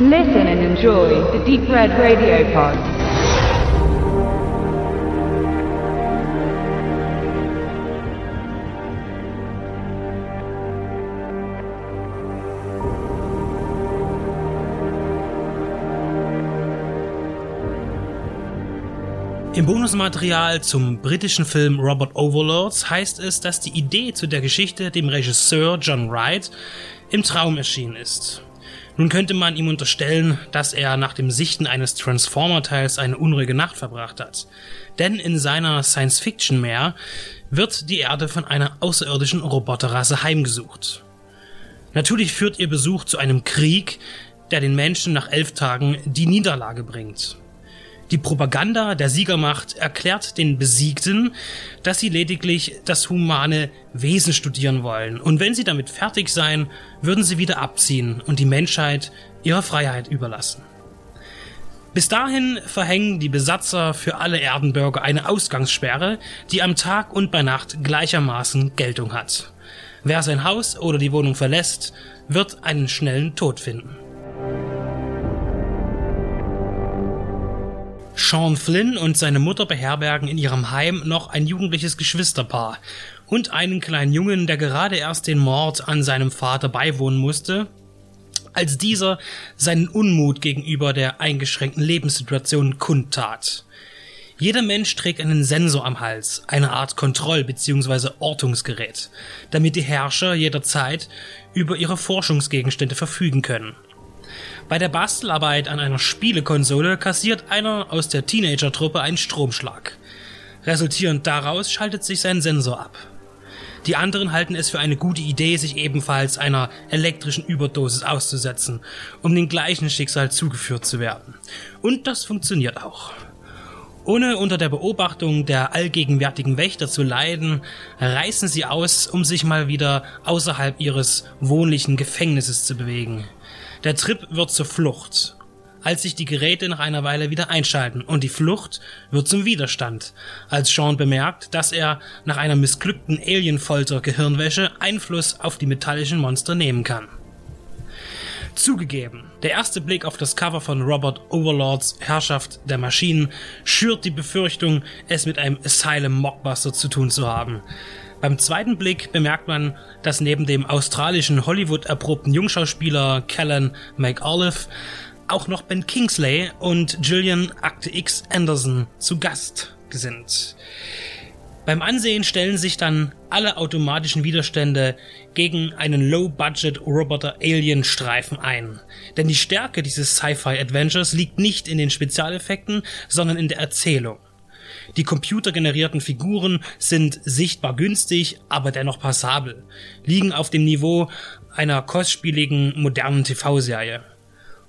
Listen and enjoy the Deep Red Radio Pod. Im Bonusmaterial zum britischen Film Robert Overlords heißt es, dass die Idee zu der Geschichte dem Regisseur John Wright im Traum erschienen ist. Nun könnte man ihm unterstellen, dass er nach dem Sichten eines Transformer-Teils eine unruhige Nacht verbracht hat. Denn in seiner Science-Fiction-Meer wird die Erde von einer außerirdischen Roboterrasse heimgesucht. Natürlich führt ihr Besuch zu einem Krieg, der den Menschen nach elf Tagen die Niederlage bringt. Die Propaganda der Siegermacht erklärt den Besiegten, dass sie lediglich das humane Wesen studieren wollen, und wenn sie damit fertig seien, würden sie wieder abziehen und die Menschheit ihrer Freiheit überlassen. Bis dahin verhängen die Besatzer für alle Erdenbürger eine Ausgangssperre, die am Tag und bei Nacht gleichermaßen Geltung hat. Wer sein Haus oder die Wohnung verlässt, wird einen schnellen Tod finden. Sean Flynn und seine Mutter beherbergen in ihrem Heim noch ein jugendliches Geschwisterpaar und einen kleinen Jungen, der gerade erst den Mord an seinem Vater beiwohnen musste, als dieser seinen Unmut gegenüber der eingeschränkten Lebenssituation kundtat. Jeder Mensch trägt einen Sensor am Hals, eine Art Kontroll- bzw. Ortungsgerät, damit die Herrscher jederzeit über ihre Forschungsgegenstände verfügen können. Bei der Bastelarbeit an einer Spielekonsole kassiert einer aus der Teenager-Truppe einen Stromschlag. Resultierend daraus schaltet sich sein Sensor ab. Die anderen halten es für eine gute Idee, sich ebenfalls einer elektrischen Überdosis auszusetzen, um dem gleichen Schicksal zugeführt zu werden. Und das funktioniert auch. Ohne unter der Beobachtung der allgegenwärtigen Wächter zu leiden, reißen sie aus, um sich mal wieder außerhalb ihres wohnlichen Gefängnisses zu bewegen. Der Trip wird zur Flucht, als sich die Geräte nach einer Weile wieder einschalten und die Flucht wird zum Widerstand, als Sean bemerkt, dass er nach einer missglückten Alienfolter Gehirnwäsche Einfluss auf die metallischen Monster nehmen kann. Zugegeben, der erste Blick auf das Cover von Robert Overlords Herrschaft der Maschinen schürt die Befürchtung, es mit einem Asylum Mockbuster zu tun zu haben. Beim zweiten Blick bemerkt man, dass neben dem australischen Hollywood erprobten Jungschauspieler Callan McAuliffe auch noch Ben Kingsley und Gillian Akte X Anderson zu Gast sind. Beim Ansehen stellen sich dann alle automatischen Widerstände gegen einen Low-Budget-Roboter-Alien-Streifen ein. Denn die Stärke dieses Sci-Fi-Adventures liegt nicht in den Spezialeffekten, sondern in der Erzählung. Die computergenerierten Figuren sind sichtbar günstig, aber dennoch passabel, liegen auf dem Niveau einer kostspieligen modernen TV-Serie.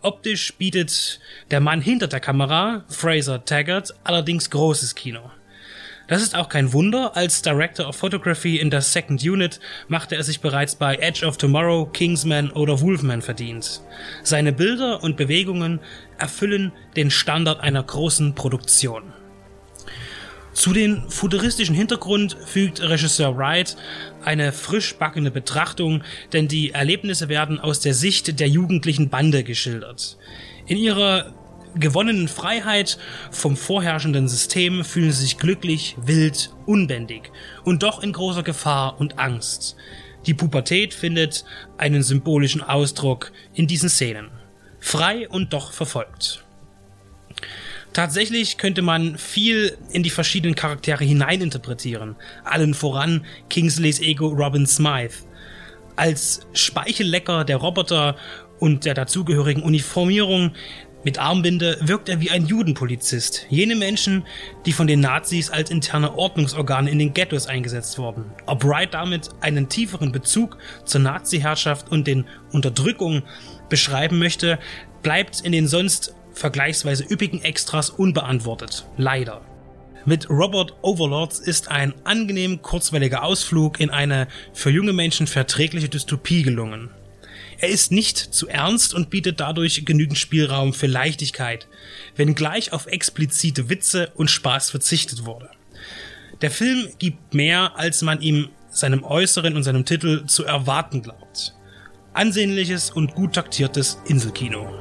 Optisch bietet der Mann hinter der Kamera, Fraser Taggart, allerdings großes Kino. Das ist auch kein Wunder, als Director of Photography in der Second Unit machte er sich bereits bei Edge of Tomorrow, Kingsman oder Wolfman verdient. Seine Bilder und Bewegungen erfüllen den Standard einer großen Produktion. Zu den futuristischen Hintergrund fügt Regisseur Wright eine frisch backene Betrachtung, denn die Erlebnisse werden aus der Sicht der jugendlichen Bande geschildert. In ihrer gewonnenen Freiheit vom vorherrschenden System fühlen sie sich glücklich, wild, unbändig und doch in großer Gefahr und Angst. Die Pubertät findet einen symbolischen Ausdruck in diesen Szenen. Frei und doch verfolgt. Tatsächlich könnte man viel in die verschiedenen Charaktere hineininterpretieren. Allen voran Kingsleys Ego Robin Smythe. Als Speichellecker der Roboter und der dazugehörigen Uniformierung mit Armbinde wirkt er wie ein Judenpolizist. Jene Menschen, die von den Nazis als interne Ordnungsorgane in den Ghettos eingesetzt wurden. Ob Wright damit einen tieferen Bezug zur Nazi-Herrschaft und den Unterdrückungen beschreiben möchte, bleibt in den sonst vergleichsweise üppigen Extras unbeantwortet. Leider. Mit Robert Overlords ist ein angenehm kurzweiliger Ausflug in eine für junge Menschen verträgliche Dystopie gelungen. Er ist nicht zu ernst und bietet dadurch genügend Spielraum für Leichtigkeit, wenngleich auf explizite Witze und Spaß verzichtet wurde. Der Film gibt mehr, als man ihm seinem Äußeren und seinem Titel zu erwarten glaubt. Ansehnliches und gut taktiertes Inselkino.